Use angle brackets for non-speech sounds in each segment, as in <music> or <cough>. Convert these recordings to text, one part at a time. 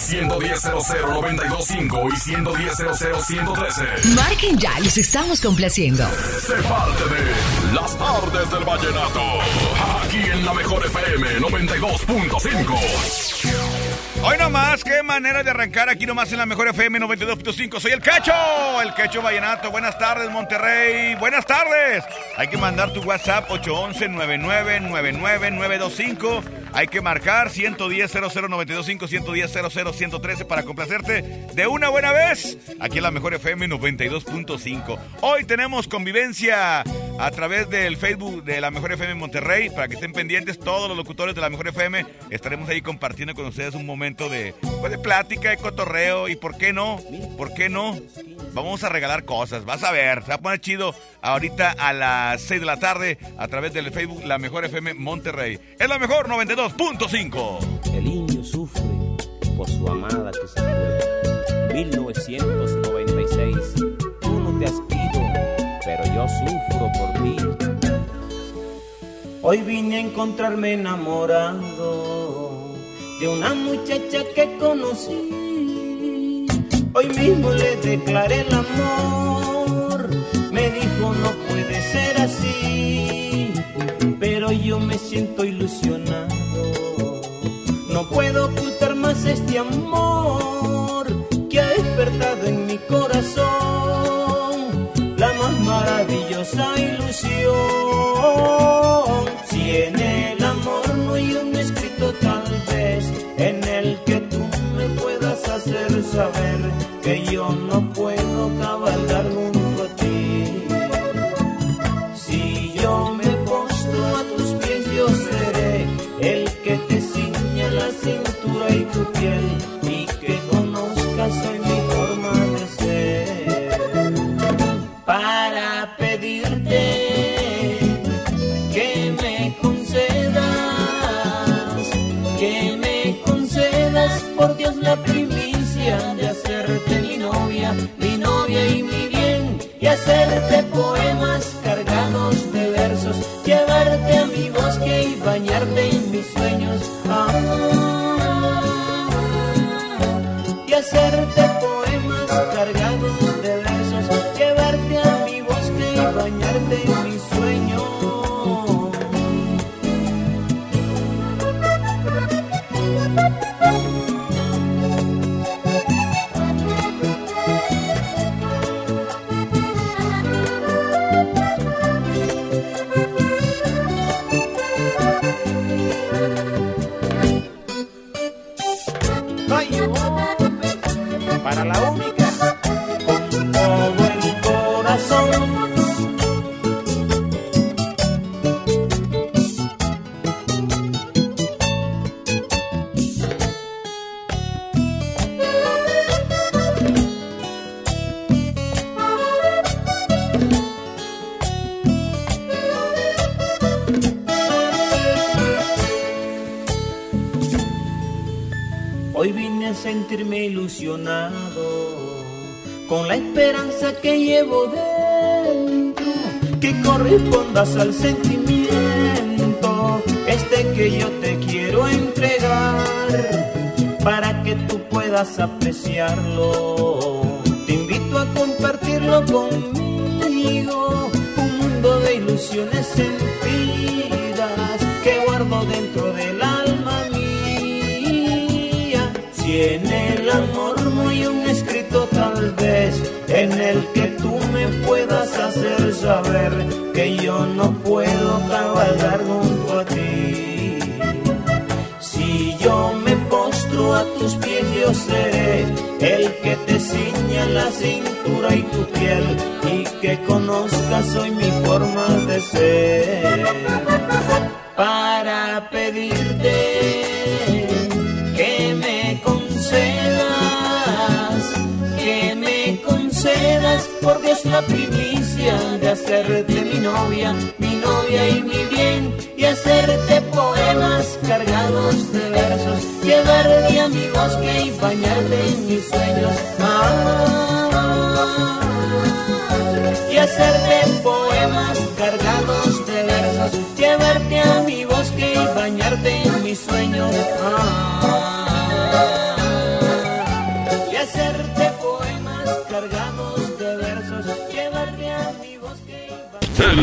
A 110 925 y 110 113 Marquen ya, los estamos complaciendo. Se parte de Las tardes del vallenato. Aquí en la mejor FM 92.5. Hoy nomás, qué manera de arrancar aquí nomás en la mejor FM 92.5. Soy el Cacho, el Cacho Vallenato. Buenas tardes, Monterrey. Buenas tardes. Hay que mandar tu WhatsApp 811-9999-925. Hay que marcar 110-00925, 110-00-113 para complacerte de una buena vez. Aquí en la mejor FM 92.5. Hoy tenemos convivencia a través del Facebook de la mejor FM Monterrey. Para que estén pendientes todos los locutores de la mejor FM. Estaremos ahí compartiendo con ustedes un momento de, pues, de plática, de cotorreo y por qué no, por qué no, vamos a regalar cosas, vas a ver, se va a poner chido ahorita a las 6 de la tarde a través del Facebook La Mejor FM Monterrey. Es la mejor 92.5. El niño sufre por su amada que se fue. 1996, tú no te has ido, pero yo sufro por ti. Hoy vine a encontrarme enamorado de una muchacha que conocí. Hoy mismo le declaré el amor. Me dijo no puede ser así, pero yo me siento ilusionado. Hoy vine a sentirme ilusionado con la esperanza que llevo que correspondas al sentimiento, este que yo te quiero entregar, para que tú puedas apreciarlo. Te invito a compartirlo conmigo, un mundo de ilusiones sentidas que guardo dentro del alma mía. Si en el amor no hay un escrito tal vez en el que tú me puedas hacer saber que yo no puedo cabalgar junto a ti. Si yo me postro a tus pies, yo seré el que te ciña la cintura y tu piel y que conozcas hoy mi forma de ser. Para pedirte que me concedas, poemas, por Dios la primicia de hacerte mi novia, mi novia y mi bien, y hacerte poemas cargados de versos, llevarte a mi bosque y bañarte en mis sueños. Ah, y hacerte poemas cargados de versos, llevarte a mi bosque y bañarte en mis sueños.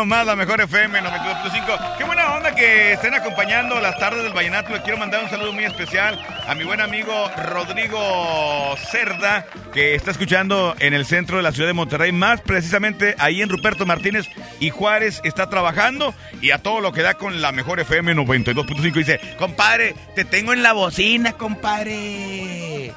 Nomás la mejor FM 92.5. Qué buena onda que estén acompañando las tardes del Vallenato. Le quiero mandar un saludo muy especial a mi buen amigo Rodrigo Cerda, que está escuchando en el centro de la ciudad de Monterrey, más precisamente ahí en Ruperto Martínez y Juárez está trabajando y a todo lo que da con la mejor FM 92.5. Dice, compadre, te tengo en la bocina, compadre.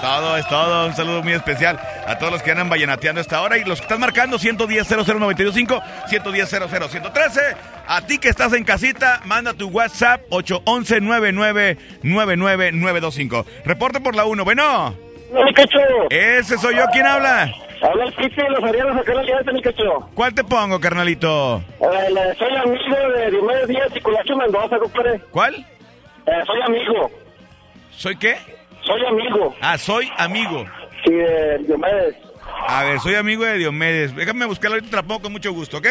Todo, es todo. Un saludo muy especial a todos los que andan vallenateando esta hora y los que están marcando 110 00925 110 113 A ti que estás en casita, manda tu WhatsApp 811 99 92925 Reporte por la 1. Bueno, No, mi cacho. ese soy yo. ¿Quién habla? Habla el Pipe de los Arianos acá en la mi cacho. ¿Cuál te pongo, carnalito? Eh, soy amigo de Diomedes Díaz y Culacho Mendoza, compadre. ¿Cuál? Eh, soy amigo. ¿Soy qué? Soy amigo. Ah, soy amigo. Sí, de Diomedes. A ver, soy amigo de Diomedes. Déjame buscarlo ahorita, te la pongo con mucho gusto, ¿ok?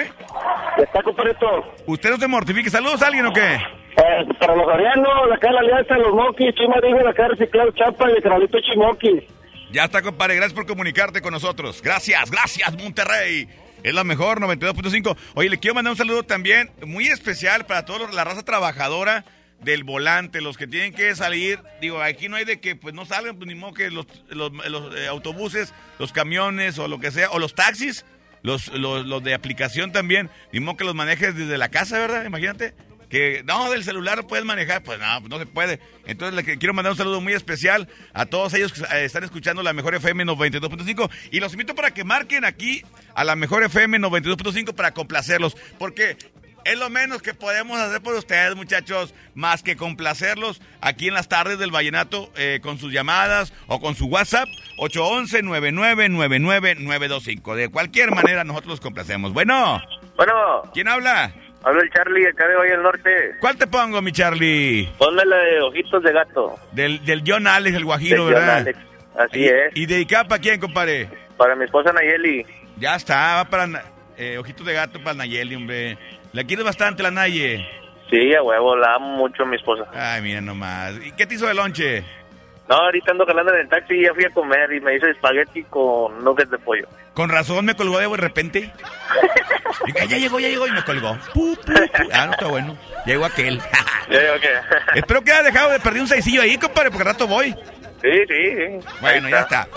Está, compadre, todo. Usted no se mortifique. ¿Saludos a alguien o qué? Eh, para los Arianos, acá en la alianza, los Moquis, Chima Digo, acá reciclado Chapa y el canalito Chimoquis. Ya está, compadre. Gracias por comunicarte con nosotros. Gracias, gracias, Monterrey. Es la mejor, 92.5. Oye, le quiero mandar un saludo también muy especial para toda la raza trabajadora del volante, los que tienen que salir. Digo, aquí no hay de que pues no salgan, pues ni modo que los, los- eh, autobuses, los camiones o lo que sea, o los taxis, los, los, los de aplicación también, ni modo que los manejes desde la casa, ¿verdad? Imagínate. Que no, del celular puedes manejar, pues no, pues no se puede. Entonces le quiero mandar un saludo muy especial a todos ellos que eh, están escuchando la mejor FM 92.5 y los invito para que marquen aquí a la mejor FM 92.5 para complacerlos, porque es lo menos que podemos hacer por ustedes, muchachos, más que complacerlos aquí en las tardes del Vallenato eh, con sus llamadas o con su WhatsApp 811-9999-925. De cualquier manera nosotros los complacemos. Bueno, Bueno, ¿quién habla? habla el Charlie acá de Valle del Norte. ¿Cuál te pongo, mi Charlie? Ponme la de ojitos de gato. Del, del John Alex, el guajiro, John ¿verdad? Alex. Así y, es. ¿Y dedicada para quién, compadre? Para mi esposa Nayeli. Ya está, va para eh, Ojitos de Gato para Nayeli, hombre. ¿La quieres bastante, la Naye? Sí, a huevo, la amo mucho a mi esposa. Ay, mira nomás. ¿Y qué te hizo de lonche? No, ahorita ando jalando en el taxi y ya fui a comer y me hice espagueti con nuggets de pollo. Con razón me colgó de repente. <laughs> Dije, ya llegó, ya llegó y me colgó. Pu, pu, pu. Ah, no está bueno. Llegó aquel. <laughs> Ya. <laughs> Espero que haya dejado de perder un seisillo ahí, compadre, porque al rato voy. sí, sí, sí. Bueno, ya está.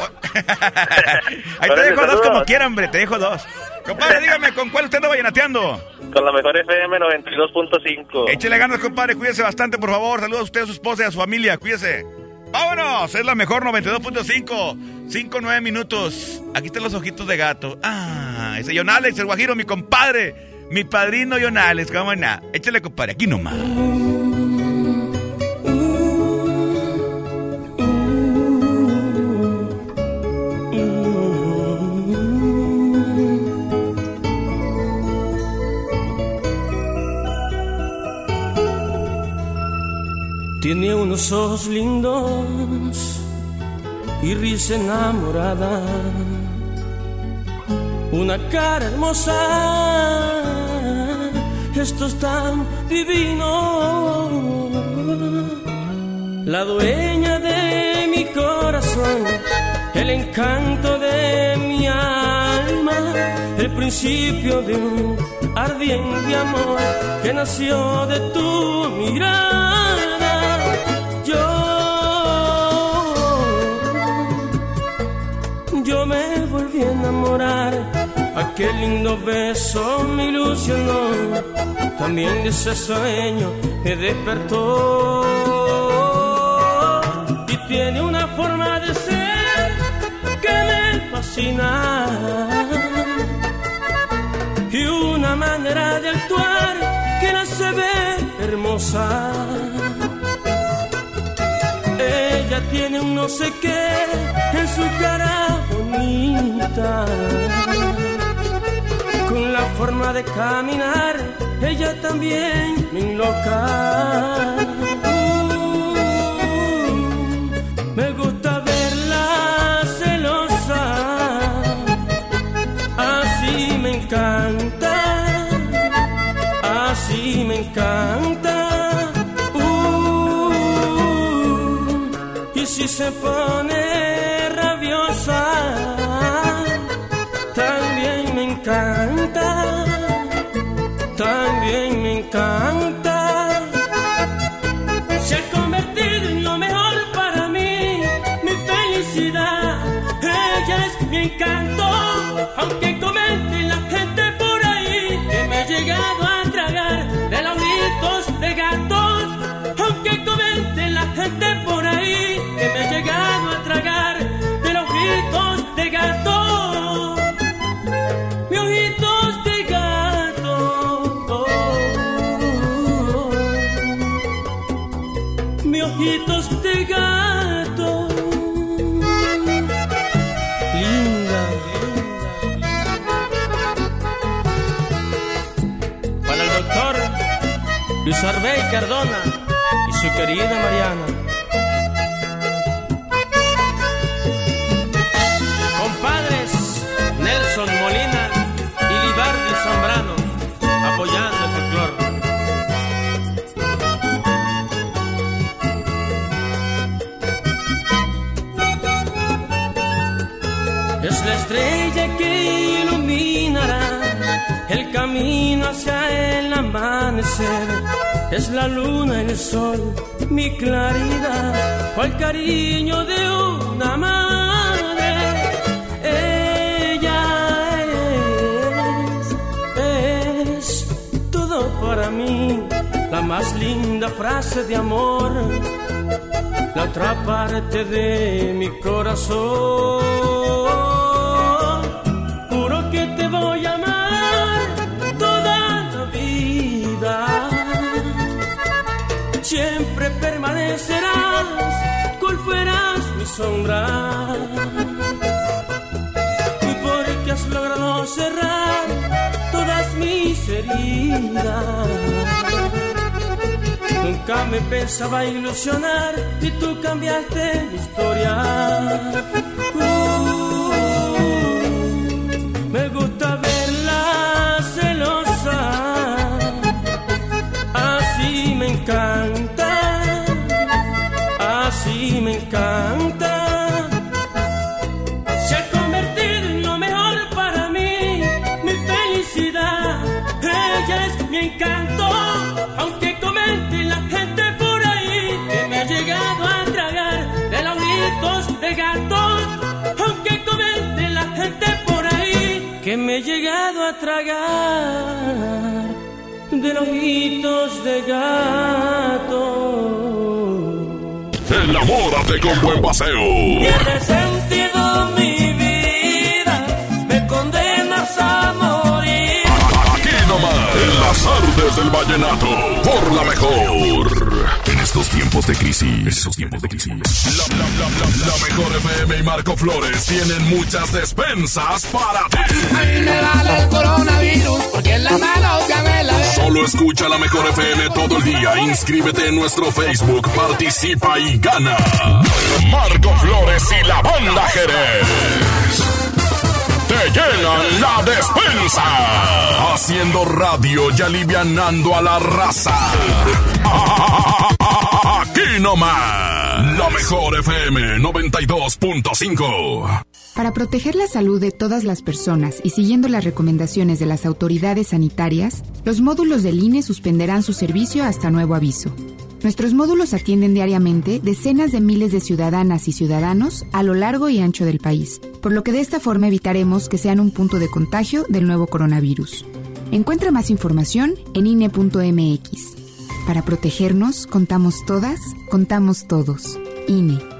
Ahí te dejo dos como quiera, hombre, te dejo dos. Compadre, dígame, ¿con cuál usted anda vallenateando? Con la mejor FM 92.5. Échele ganas, compadre, cuídese bastante, por favor. Saludos a usted, a su esposa y a su familia, cuídese. ¡Vámonos! Es la mejor 92.5. 5, 9 minutos. Aquí están los ojitos de gato. Ah, ese John Alex, el guajiro, mi compadre. Mi padrino John Alex, cómo no. Échale, compadre, aquí nomás. Tiene unos ojos lindos y risa enamorada, una cara hermosa, gestos tan divinos. La dueña de mi corazón, el encanto de mi alma, el principio de un ardiente amor que nació de tu mirada. Qué lindo beso me ilusionó. También ese sueño me despertó. Y tiene una forma de ser que me fascina. Y una manera de actuar que la se ve hermosa. Ella tiene un no sé qué en su cara bonita. Con la forma de caminar, ella también me enloca. Se pone rabiosa, también me encanta, también me encanta. Se ha convertido en lo mejor para mí, mi felicidad. Ella es mi encanto, aunque comente la gente por ahí que me he llegado a tragar de lauritos de gatos. Luis Arbey Cardona y su querida Mariana. Camino hacia el amanecer. Es la luna, el sol, mi claridad, el cariño de una madre. Ella es, es todo para mí, la más linda frase de amor la otra parte de mi corazón. Juro que te voy a amar permanecerás, cual fueras mi sombra. Y porque has logrado cerrar todas mis heridas. Nunca me pensaba ilusionar y tú cambiaste mi historia. De los de gato. Enamórate con buen paseo. Tiene sentido mi vida, me condenas a morir. Aquí nomás, en las artes del vallenato, por la mejor. Tiempos de crisis, estos tiempos de crisis. La, la, la, la, la mejor FM y Marco Flores tienen muchas despensas para ti. me vale el coronavirus porque en la mano ya me la. Solo escucha la mejor FM todo el día. Inscríbete en nuestro Facebook, participa y gana. Marco Flores y la banda Jerez. Te llenan la despensa. Haciendo radio y alivianando a la raza. <laughs> Aquí nomás. La mejor FM 92.5. Para proteger la salud de todas las personas y siguiendo las recomendaciones de las autoridades sanitarias, los módulos del INE suspenderán su servicio hasta nuevo aviso. Nuestros módulos atienden diariamente decenas de miles de ciudadanas y ciudadanos a lo largo y ancho del país, por lo que de esta forma evitaremos que sean un punto de contagio del nuevo coronavirus. Encuentra más información en INE.mx. Para protegernos, contamos todas, contamos todos. INE.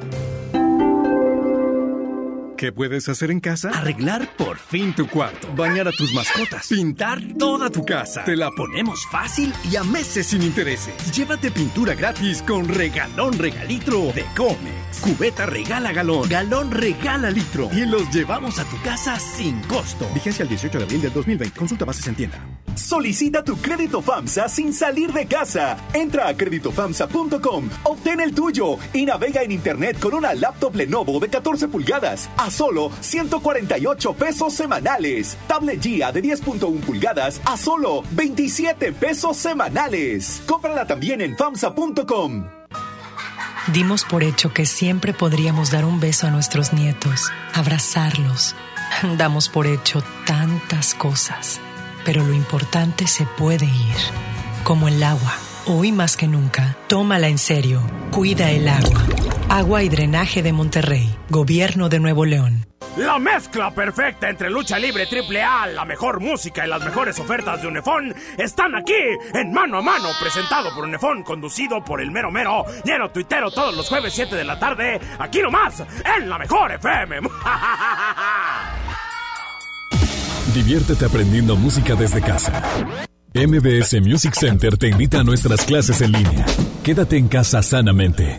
¿Qué puedes hacer en casa? Arreglar por fin tu cuarto. Bañar a tus mascotas. Pintar toda tu casa. Te la ponemos fácil y a meses sin intereses. Llévate pintura gratis con regalón regalitro de Comex. Cubeta regala galón. Galón regala litro. Y los llevamos a tu casa sin costo. Vigencia el 18 de abril del 2020. Consulta bases en tienda. Solicita tu crédito FAMSA sin salir de casa. Entra a créditofamsa.com, obtén el tuyo y navega en internet con una laptop Lenovo de 14 pulgadas a solo 148 pesos semanales. Tablet GIA de 10.1 pulgadas a solo 27 pesos semanales. Cómprala también en famsa.com. Dimos por hecho que siempre podríamos dar un beso a nuestros nietos, abrazarlos. Damos por hecho tantas cosas, pero lo importante se puede ir, como el agua. Hoy más que nunca, tómala en serio. Cuida el agua. Agua y Drenaje de Monterrey, Gobierno de Nuevo León. La mezcla perfecta entre lucha libre triple A, la mejor música y las mejores ofertas de Unefón están aquí en Mano a Mano, presentado por Unefón, conducido por el mero mero, lleno tuitero todos los jueves 7 de la tarde, aquí nomás, en la mejor FM. <laughs> Diviértete aprendiendo música desde casa. MBS Music Center te invita a nuestras clases en línea. Quédate en casa sanamente.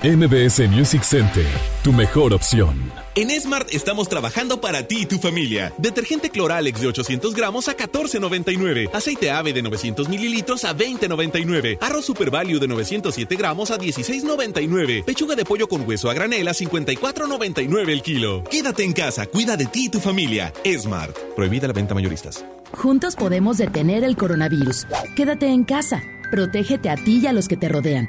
MBS Music Center, tu mejor opción. En Smart estamos trabajando para ti y tu familia. Detergente Cloralex de 800 gramos a 14.99. Aceite ave de 900 mililitros a 20.99. Arroz Super Value de 907 gramos a 16.99. Pechuga de pollo con hueso a granel a 54.99 el kilo. Quédate en casa, cuida de ti y tu familia. Smart. Prohibida la venta mayoristas. Juntos podemos detener el coronavirus. Quédate en casa. Protégete a ti y a los que te rodean.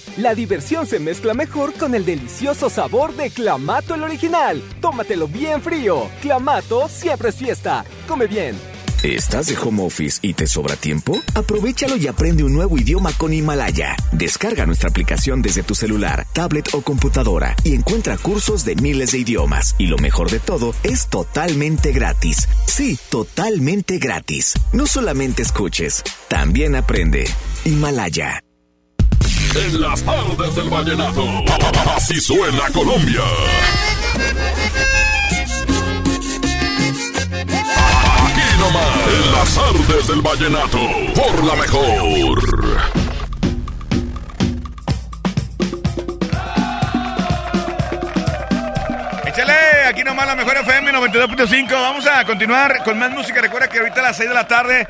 La diversión se mezcla mejor con el delicioso sabor de Clamato el original. Tómatelo bien frío. Clamato siempre es fiesta. Come bien. ¿Estás de home office y te sobra tiempo? Aprovechalo y aprende un nuevo idioma con Himalaya. Descarga nuestra aplicación desde tu celular, tablet o computadora y encuentra cursos de miles de idiomas. Y lo mejor de todo, es totalmente gratis. Sí, totalmente gratis. No solamente escuches, también aprende. Himalaya. En las tardes del vallenato, así suena Colombia. Aquí nomás, en las tardes del vallenato, por la mejor. Échale, aquí nomás la mejor FM 92.5. Vamos a continuar con más música. Recuerda que ahorita a las 6 de la tarde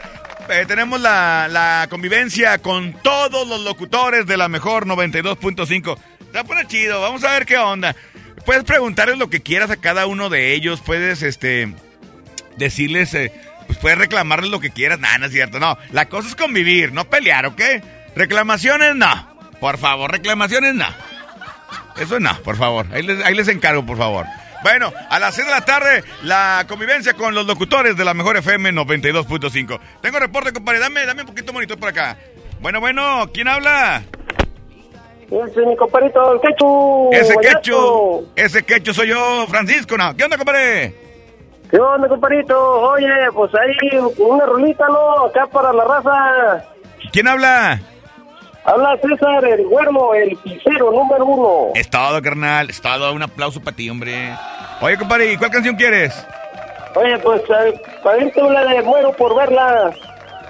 eh, tenemos la, convivencia con todos los locutores de la mejor 92.5. Se va a poner chido, vamos a ver qué onda. Puedes preguntarles lo que quieras a cada uno de ellos, puedes este decirles, eh, pues puedes reclamarles lo que quieras, nada, no es cierto, no. La cosa es convivir, no pelear, ¿ok? Reclamaciones no, por favor, reclamaciones no. Eso no, por favor, ahí les, ahí les encargo, por favor. Bueno, a las 6 de la tarde, la convivencia con los locutores de la mejor FM 92.5. Tengo reporte, compadre. Dame, dame un poquito monitor por acá. Bueno, bueno, ¿quién habla? Ese es mi compadrito, el Quechu. Ese Quechu. Ese Quechu soy yo, Francisco. No. ¿Qué onda, compadre? ¿Qué onda, compadrito? Oye, pues ahí una rolita, ¿no? Acá para la raza. ¿Quién habla? Habla César, el güermo, el pisero número uno. Es todo, carnal. Es todo. Un aplauso para ti, hombre. Oye, compadre, ¿cuál canción quieres? Oye, pues, eh, para irte una de muero por verla.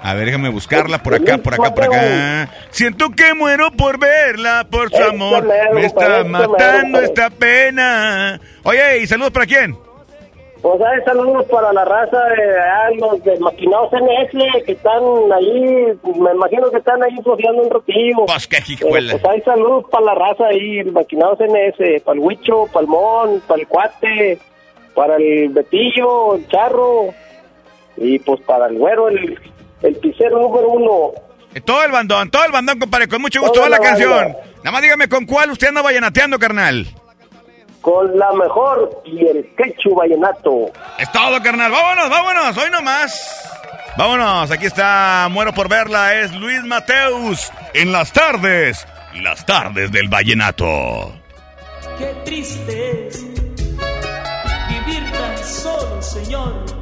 A ver, déjame buscarla por acá, por acá, por acá. Siento que muero por verla, por su amor. Me está matando esta pena. Oye, ¿y saludos para quién? Pues hay saludos para la raza de ah, los de maquinados NS que están ahí, me imagino que están ahí flojeando un ratillo. Pues qué Eh, pues hay saludos para la raza ahí, maquinados NS, para el Huicho, para el Mon, para el Cuate, para el Betillo, el Charro, y pues para el Güero, el, el pisero número uno. Eh, Todo el bandón, todo el bandón, compadre. Con mucho gusto. Toda va la la canción. Nada más dígame con cuál usted anda vallenateando, carnal. Con la mejor y el quechu vallenato. Es todo, carnal. Vámonos, vámonos. Hoy nomás. Vámonos. Aquí está. Muero por verla. Es Luis Mateus. En las tardes. Las tardes del vallenato. Qué triste es vivir tan solo, Señor.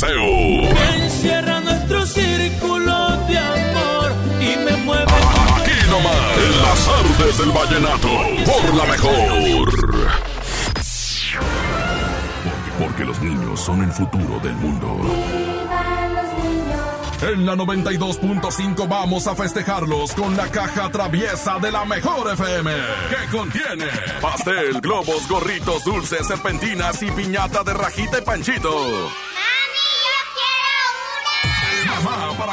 paseo. Encierra nuestro círculo de amor y me mueve. Aquí nomás, en las artes del vallenato, por la mejor. Porque, porque los niños son el futuro del mundo. En la 92.5 vamos a festejarlos con la caja traviesa de la mejor FM. Que contiene pastel, globos, gorritos, dulces, serpentinas y piñata de rajita y panchito.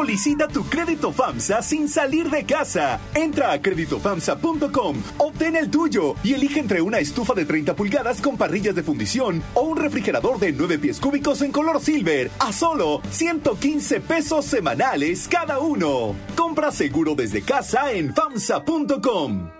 Solicita tu crédito FAMSA sin salir de casa. Entra a creditofamsa.com, obtén el tuyo y elige entre una estufa de 30 pulgadas con parrillas de fundición o un refrigerador de 9 pies cúbicos en color silver a solo 115 pesos semanales cada uno. Compra seguro desde casa en FAMSA.com.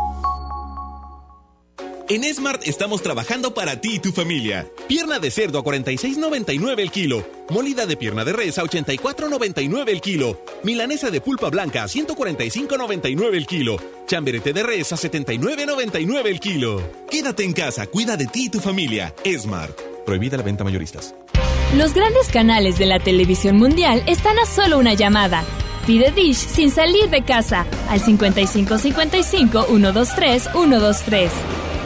En Smart estamos trabajando para ti y tu familia. Pierna de cerdo a 46.99 el kilo. Molida de pierna de res a 84.99 el kilo. Milanesa de pulpa blanca a 145.99 el kilo. Chamberete de res a 79.99 el kilo. Quédate en casa, cuida de ti y tu familia. Smart. Prohibida la venta mayoristas. Los grandes canales de la televisión mundial están a solo una llamada. Pide Dish sin salir de casa al 5555 123 123.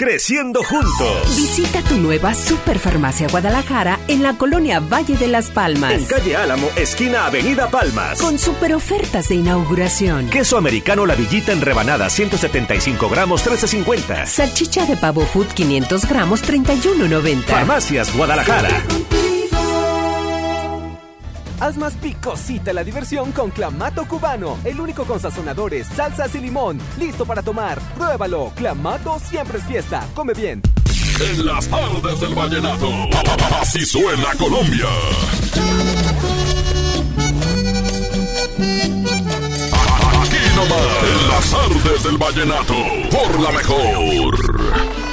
Creciendo juntos. Visita tu nueva Superfarmacia Guadalajara en la colonia Valle de las Palmas. En calle Álamo, esquina Avenida Palmas. Con super ofertas de inauguración. Queso americano La Villita en rebanada 175 gramos 13.50. Salchicha de pavo food 500 gramos 31.90. Farmacias Guadalajara. Haz más picosita la diversión con Clamato Cubano, el único con sazonadores, salsas y limón. Listo para tomar. Pruébalo. Clamato siempre es fiesta. Come bien. En las tardes del vallenato. Así suena Colombia. Aquí nomás. En las tardes del vallenato. Por la mejor.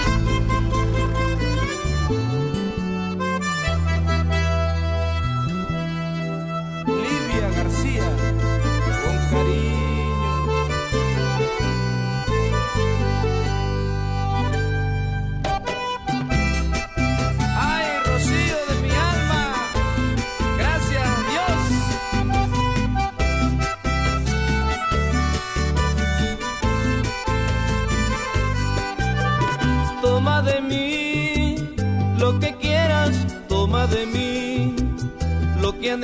Que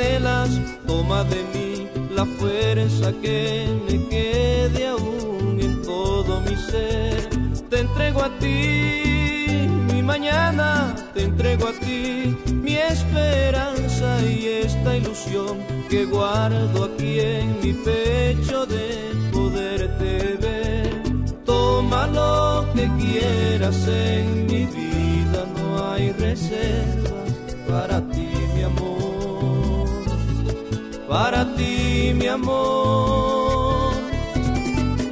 toma de mí la fuerza que me quede aún en todo mi ser. Te entrego a ti mi mañana, te entrego a ti mi esperanza y esta ilusión que guardo aquí en mi pecho de poderte ver. Toma lo que quieras en mi vida, no hay reservas Para ti, mi amor.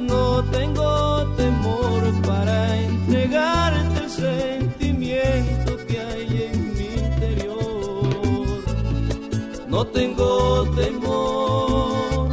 No tengo temor para entregarte el sentimiento que hay en mi interior. No tengo temor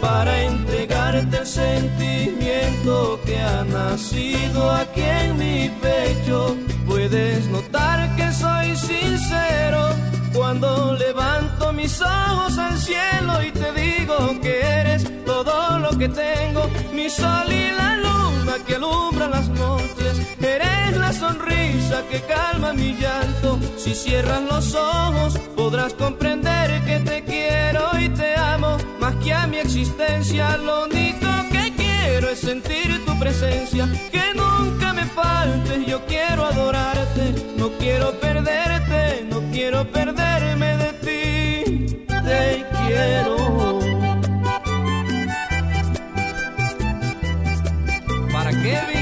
para entregar entregarte el sentimiento que ha nacido aquí en mi pecho. Puedes notar que soy sincero cuando levanto mis ojos al cielo y te digo que eres todo lo que tengo, mi sol y la luna que alumbra las noches, eres la sonrisa que calma mi llanto. Si cierras los ojos podrás comprender que te quiero y te amo más que a mi existencia. Lo único que quiero es sentir tu presencia, que nunca me faltes. Yo quiero adorarte, no quiero perderte, no quiero perderme de ti. Te quiero. Para Kevin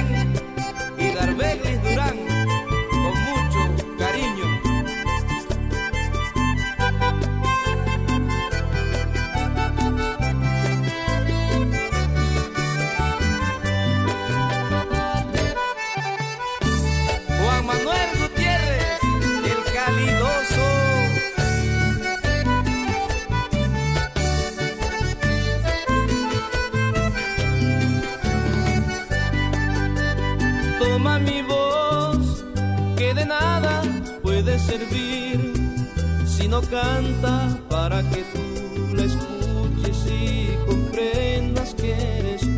no canta para que tú la escuches y comprendas que eres tú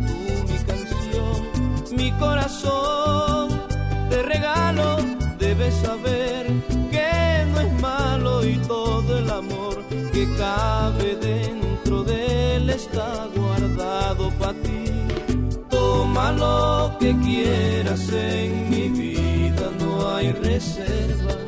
mi canción, mi corazón te regalo, debes saber que no es malo y todo el amor que cabe dentro de él está guardado para ti. Toma lo que quieras en mi vida, no hay reservas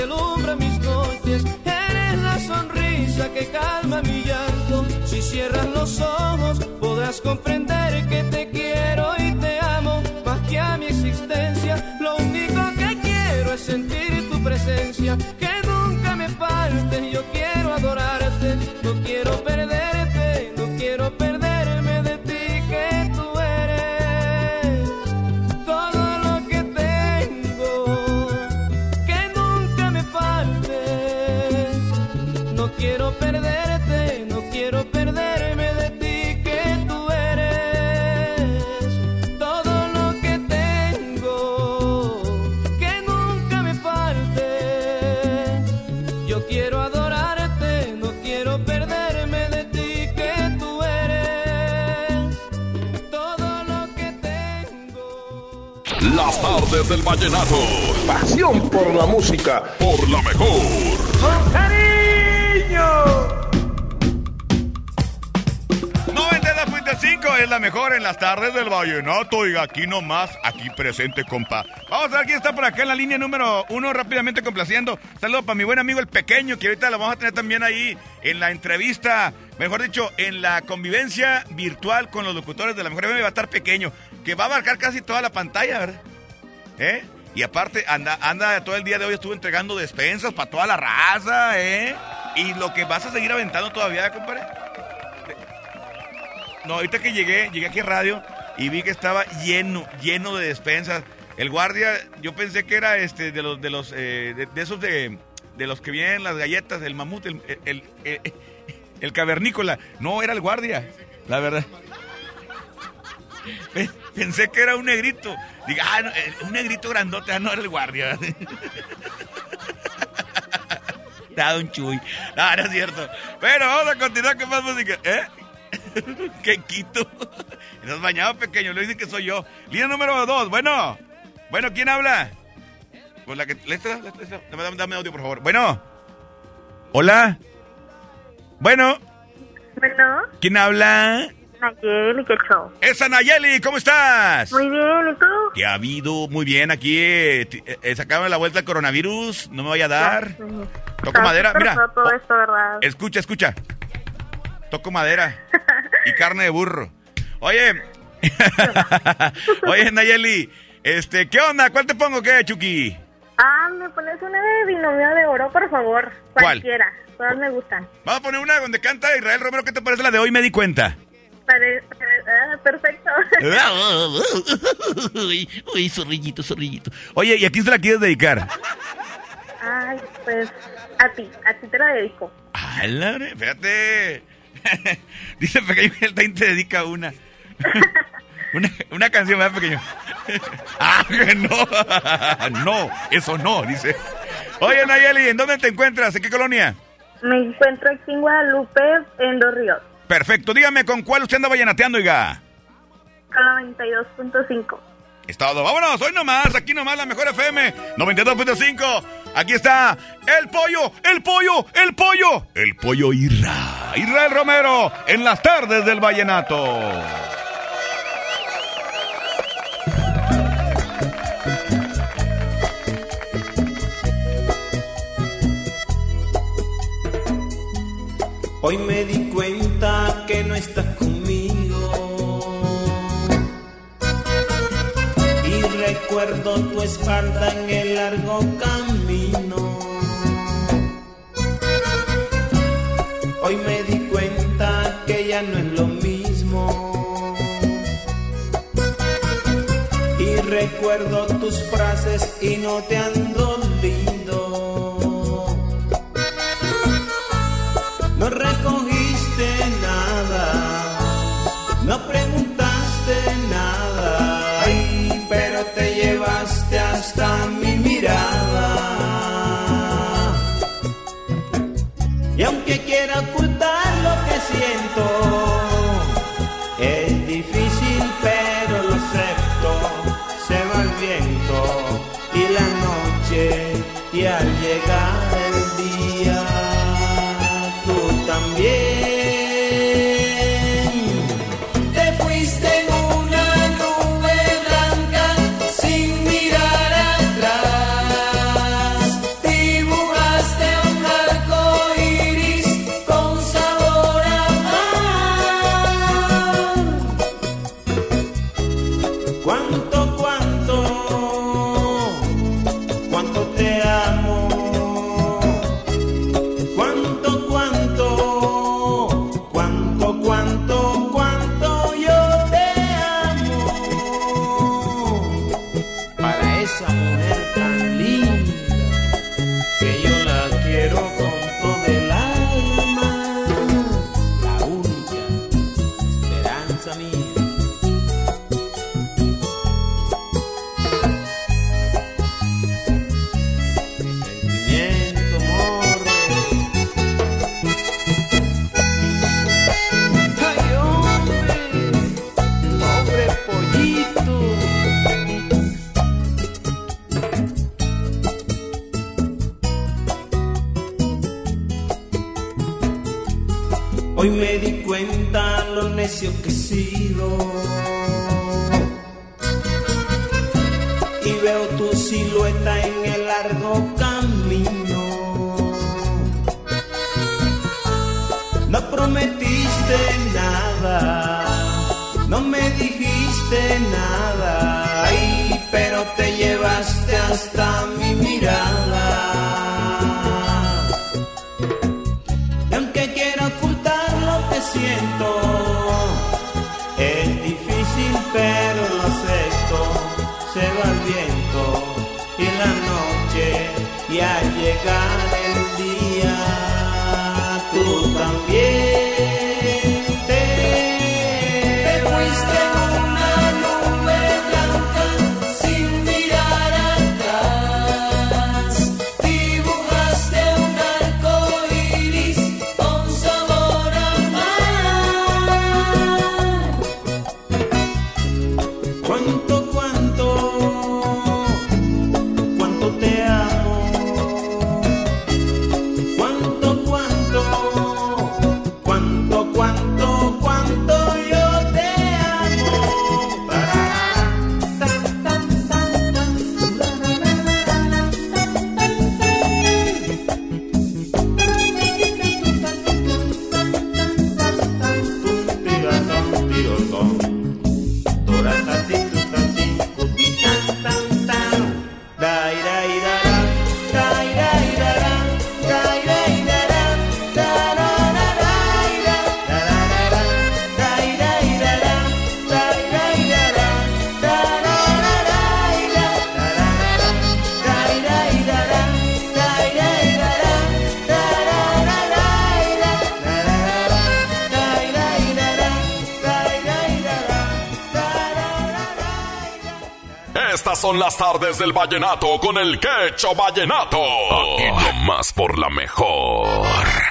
que alumbra mis noches. Eres la sonrisa que calma mi llanto. Si cierras los ojos podrás comprender que te quiero y te amo más que a mi existencia. Lo único que quiero es sentir tu presencia, que nunca me faltes. Yo quiero adorarte, no quiero del vallenato. Pasión por la música. Por la mejor. ¡Con cariño! 92.5 es la mejor en las tardes del vallenato. Oiga, aquí nomás, aquí presente, compa. Vamos a ver quién está por acá en la línea número uno, rápidamente complaciendo. Saludos para mi buen amigo el pequeño, que ahorita lo vamos a tener también ahí en la entrevista, mejor dicho, en la convivencia virtual con los locutores de la mejor FM va a estar pequeño, que va a abarcar casi toda la pantalla, ¿verdad? ¿Eh? Y aparte, anda, anda todo el día de hoy estuvo entregando despensas para toda la raza, ¿eh? Y lo que vas a seguir aventando todavía, compadre. No, ahorita que llegué, llegué aquí a radio y vi que estaba lleno, lleno de despensas. El guardia, yo pensé que era este de los de los eh, de, esos de, de los que vienen las galletas, el mamut, el- el cavernícola. No, era el guardia, la verdad. Pe- Pensé que era un negrito. Diga, ah, no, eh, un negrito grandote, ah, no era el guardia. <laughs> Dado un chuy. No, no es cierto. Pero vamos a continuar con más música. ¿Eh? <laughs> ¡Qué quito! <laughs> Estás bañado, pequeño. Le dicen que soy yo. Línea número dos. Bueno. Bueno, ¿quién habla? Pues la que... Letra, dame, dame audio, por favor. Bueno. Hola. Bueno. Bueno, ¿Quién habla? Nayeli, qué show. ¡Esa Nayeli! ¿Cómo estás? Muy bien, ¿y tú? ¿Qué ha habido? Muy bien, aquí eh, t- eh, sacame la vuelta al coronavirus, no me vaya a dar. Toco Está madera, mira. todo esto, ¿verdad? Escucha, escucha. Toco madera y carne de burro. Oye, <laughs> oye Nayeli, este, ¿qué onda? ¿Cuál te pongo qué, Chucky? Ah, me pones una de binomio de oro, por favor. ¿Cuál? Cualquiera. Todas me gustan. Vamos a poner una donde canta Israel Romero. ¿Qué te parece la de hoy? Me di cuenta. Pare- pare- ah, perfecto. <laughs> uy, uy, zorrillito, zorrillito. Oye, ¿y a quién se la quieres dedicar? Ay, pues a ti, a ti te la dedico. A la hora- Fíjate. <laughs> Dice Pequeño que él también te dedica una. <laughs> una, una canción, ¿verdad, Pequeño? ah, no. no, eso no, dice. Oye, Nayeli, ¿en dónde te encuentras? ¿En qué colonia? Me encuentro aquí en Guadalupe, en Dos Ríos, Perfecto, dígame con cuál usted anda vallenateando, oiga. con la 92.5. Estado. Vámonos, hoy nomás, aquí nomás la mejor FM 92.5. Aquí está el pollo, el pollo, el pollo, el pollo Irra. Israel Romero en las tardes del vallenato. Hoy me di cuenta que no estás conmigo y recuerdo tu espalda en el largo camino. Hoy me di cuenta que ya no es lo mismo y recuerdo tus frases y no te han me di cuenta lo necio que las tardes del vallenato con el quecho vallenato. Aquí más por la mejor.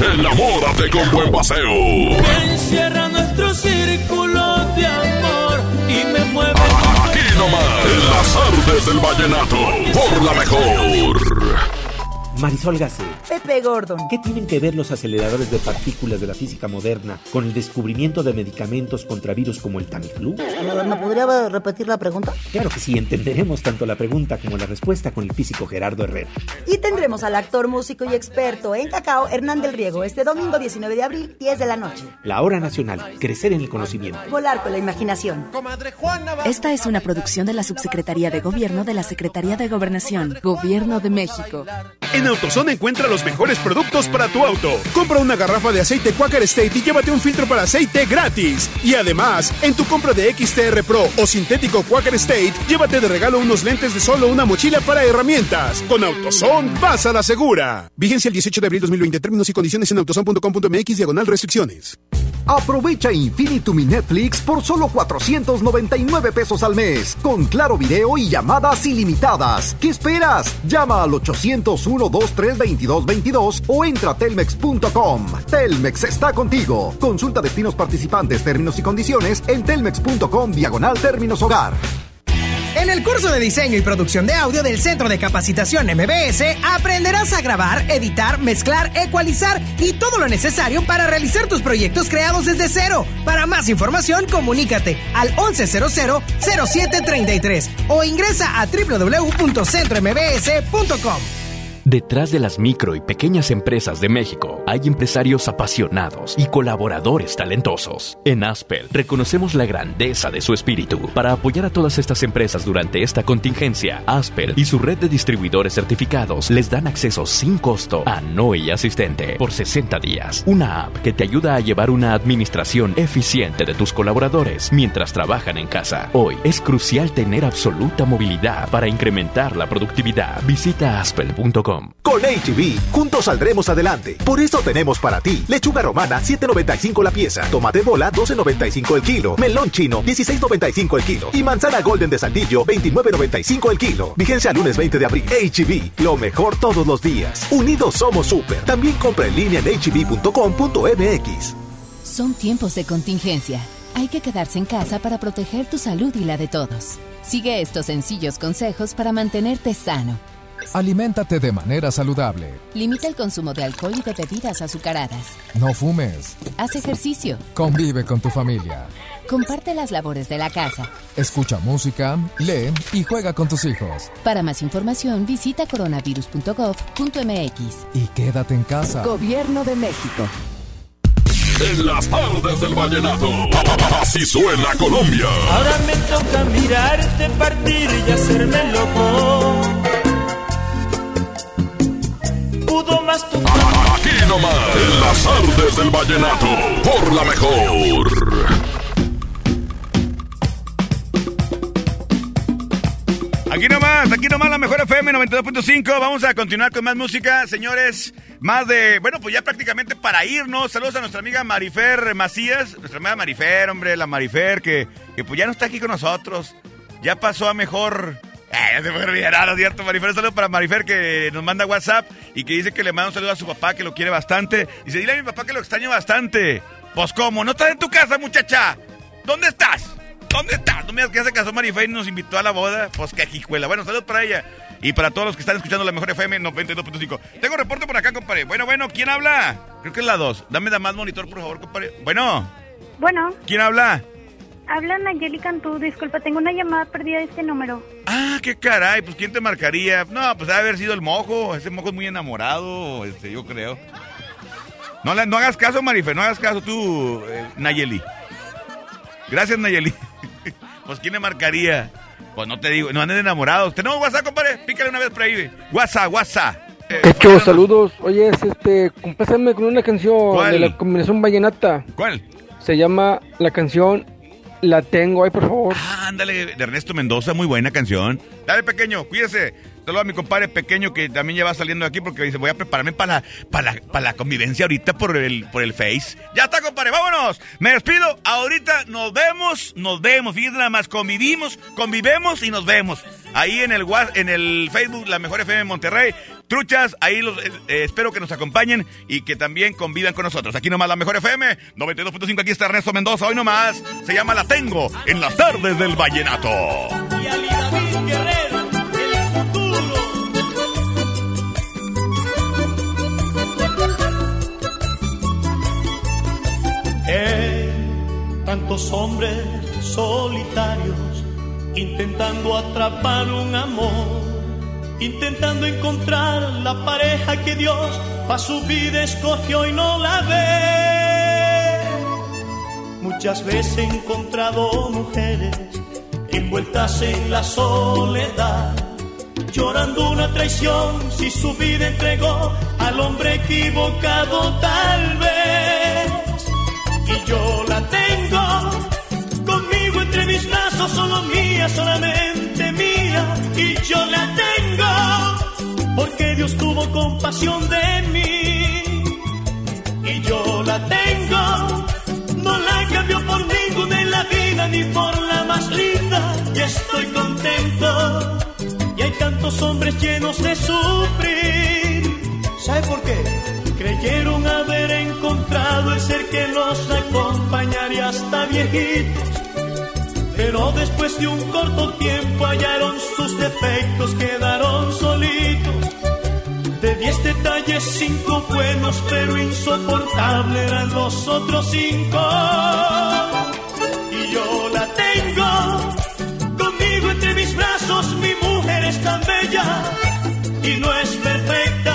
Enamórate con buen paseo. Encierra nuestro círculo de amor y me mueve. Aquí nomás, en las artes del vallenato, por la mejor. Marisol Gacé, Pepe Gordon. ¿qué tienen que ver los aceleradores de partículas de la física moderna con el descubrimiento de medicamentos contra virus como el Tamiflu? ¿Me podría repetir la pregunta? Claro que sí, entenderemos tanto la pregunta como la respuesta con el físico Gerardo Herrera. Y tendremos al actor, músico y experto en cacao, Hernán del Riego, este domingo 19 de abril, 10 de la noche. La hora nacional, crecer en el conocimiento. Volar con la imaginación. Esta es una producción de la Subsecretaría de Gobierno de la Secretaría de Gobernación, Gobierno de México. En AutoZone encuentra los mejores productos para tu auto. Compra una garrafa de aceite Quaker State y llévate un filtro para aceite gratis. Y además, en tu compra de XTR Pro o sintético Quaker State, llévate de regalo unos lentes de sol o una mochila para herramientas. Con AutoZone, vas a la segura. Vigencia el 18 de abril 2020. Términos y condiciones en autozone.com.mx diagonal restricciones. Aprovecha Infinitum mi Netflix por solo 499 pesos al mes, con claro video y llamadas ilimitadas. ¿Qué esperas? Llama al 801-223-2222 o entra a telmex.com. Telmex está contigo. Consulta destinos participantes, términos y condiciones en telmex.com diagonal términos hogar. En el curso de diseño y producción de audio del Centro de Capacitación MBS aprenderás a grabar, editar, mezclar, ecualizar y todo lo necesario para realizar tus proyectos creados desde cero. Para más información, comunícate al 1100-0733 o ingresa a www.centrombs.com. Detrás de las micro y pequeñas empresas de México hay empresarios apasionados y colaboradores talentosos. En Aspel reconocemos la grandeza de su espíritu. Para apoyar a todas estas empresas durante esta contingencia, Aspel y su red de distribuidores certificados les dan acceso sin costo a Noe Asistente por 60 días. Una app que te ayuda a llevar una administración eficiente de tus colaboradores mientras trabajan en casa. Hoy es crucial tener absoluta movilidad para incrementar la productividad. Visita aspel.com. Con HB, juntos saldremos adelante. Por eso tenemos para ti lechuga romana 7.95 la pieza, tomate bola 12.95 el kilo, melón chino 16.95 el kilo y manzana golden de Saldillo 29.95 el kilo. Vigencia lunes 20 de abril. HB, lo mejor todos los días. Unidos somos super. También compra en línea en hb.com.mx. Son tiempos de contingencia. Hay que quedarse en casa para proteger tu salud y la de todos. Sigue estos sencillos consejos para mantenerte sano. Aliméntate de manera saludable. Limita el consumo de alcohol y de bebidas azucaradas. No fumes. Haz ejercicio. Convive con tu familia. Comparte las labores de la casa. Escucha música, lee y juega con tus hijos. Para más información, visita coronavirus.gov.mx. Y quédate en casa. Gobierno de México. En las tardes del vallenato. Así suena Colombia. Ahora me toca mirarte partir y hacerme loco. Pudo más tu Aquí nomás. En las tardes del vallenato. Por la mejor. Aquí nomás, aquí nomás la mejor FM 92.5. Vamos a continuar con más música, señores. Más de, bueno, pues ya prácticamente para irnos. Saludos a nuestra amiga Marifer Macías. Nuestra amiga Marifer, hombre, la Marifer, que, que pues ya no está aquí con nosotros. Ya pasó a mejor. Eh, ya se me olvidará, ¿no es cierto? Marifer, un saludo para Marifer que nos manda WhatsApp y que dice que le manda un saludo a su papá que lo quiere bastante. Dice, dile a mi papá que lo extraño bastante. Pues, ¿cómo? ¿No estás en tu casa, muchacha? ¿Dónde estás? ¿Dónde estás? No me digas que ya se casó Marifer y nos invitó a la boda. Pues qué jijuela. Bueno, saludos para ella. Y para todos los que están escuchando la mejor FM 92.5. Tengo reporte por acá, compadre. Bueno, bueno, ¿quién habla? Creo que es la 2. Dame da más monitor, por favor, compadre. Bueno, Bueno, ¿quién habla? Habla Nayeli Cantú. Disculpa, tengo una llamada perdida de este número. Ah, qué caray, pues ¿quién te marcaría? No, pues debe haber sido el mojo. Ese mojo es muy enamorado, este, yo creo. No, le- no hagas caso, Marifer, no hagas caso tú, eh, Nayeli. Gracias, Nayeli. <laughs> pues ¿quién le marcaría? Pues no te digo, no anden enamorados. ¿Tenemos WhatsApp, compadre? Pícale una vez por ahí. WhatsApp, WhatsApp. Eh, Hecho, saludos. Oye, es este, compásame con una canción ¿Cuál? de la combinación vallenata. ¿Cuál? Se llama la canción La Tengo ahí, por favor. Ah, ándale, de Ernesto Mendoza, muy buena canción. Dale, pequeño, cuídese. Saludos a mi compadre pequeño que también ya va saliendo de aquí porque dice, voy a prepararme para la, para para la convivencia ahorita por el, por el Face. Ya está, compadre, vámonos. Me despido. Ahorita nos vemos, nos vemos. Fíjense nada más, convivimos, convivemos y nos vemos. Ahí en el, en el Facebook, la mejor FM Monterrey. Truchas, ahí los, eh, eh, espero que nos acompañen y que también convivan con nosotros. Aquí nomás la mejor FM, 92.5, aquí está Ernesto Mendoza. Hoy nomás se llama La Tengo en las tardes del Vallenato. y Ali David Guerrero, tantos hombres solitarios intentando atrapar un amor, intentando encontrar la pareja que Dios para su vida escogió y no la ve. Muchas veces he encontrado mujeres envueltas en la soledad, llorando una traición si su vida entregó al hombre equivocado tal vez. Yo la tengo conmigo entre mis brazos, solo mía, solamente mía. Y yo la tengo porque Dios tuvo compasión de mí. Y yo la tengo, no la cambio por ninguna en la vida ni por la más linda. Y estoy contento. Y hay tantos hombres llenos de sufrir. ¿Sabe por qué? Creyeron haber encontrado el ser que los acompañaría hasta viejitos. Pero después de un corto tiempo hallaron sus defectos, quedaron solitos. De diez detalles, cinco buenos, pero insoportables eran los otros cinco. Y yo la tengo conmigo entre mis brazos, mi mujer es tan bella y no es perfecta,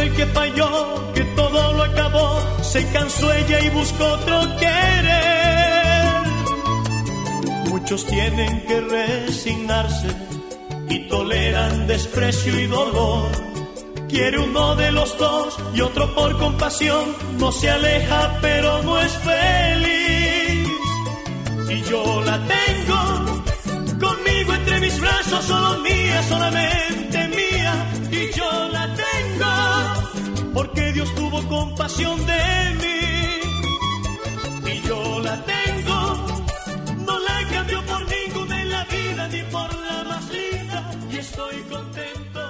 el que falló, que todo lo acabó, se cansó ella y buscó otro querer. Muchos tienen que resignarse y toleran desprecio y dolor. Quiere uno de los dos y otro por compasión, no se aleja pero no es feliz. Y yo la tengo conmigo entre mis brazos, solo mía, solamente mía. Y yo la tengo porque Dios tuvo compasión de mí. Y yo la tengo, no la cambio por ninguna en la vida ni por la más linda. Y estoy contento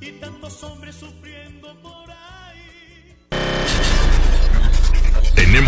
y tantos hombres sufriendo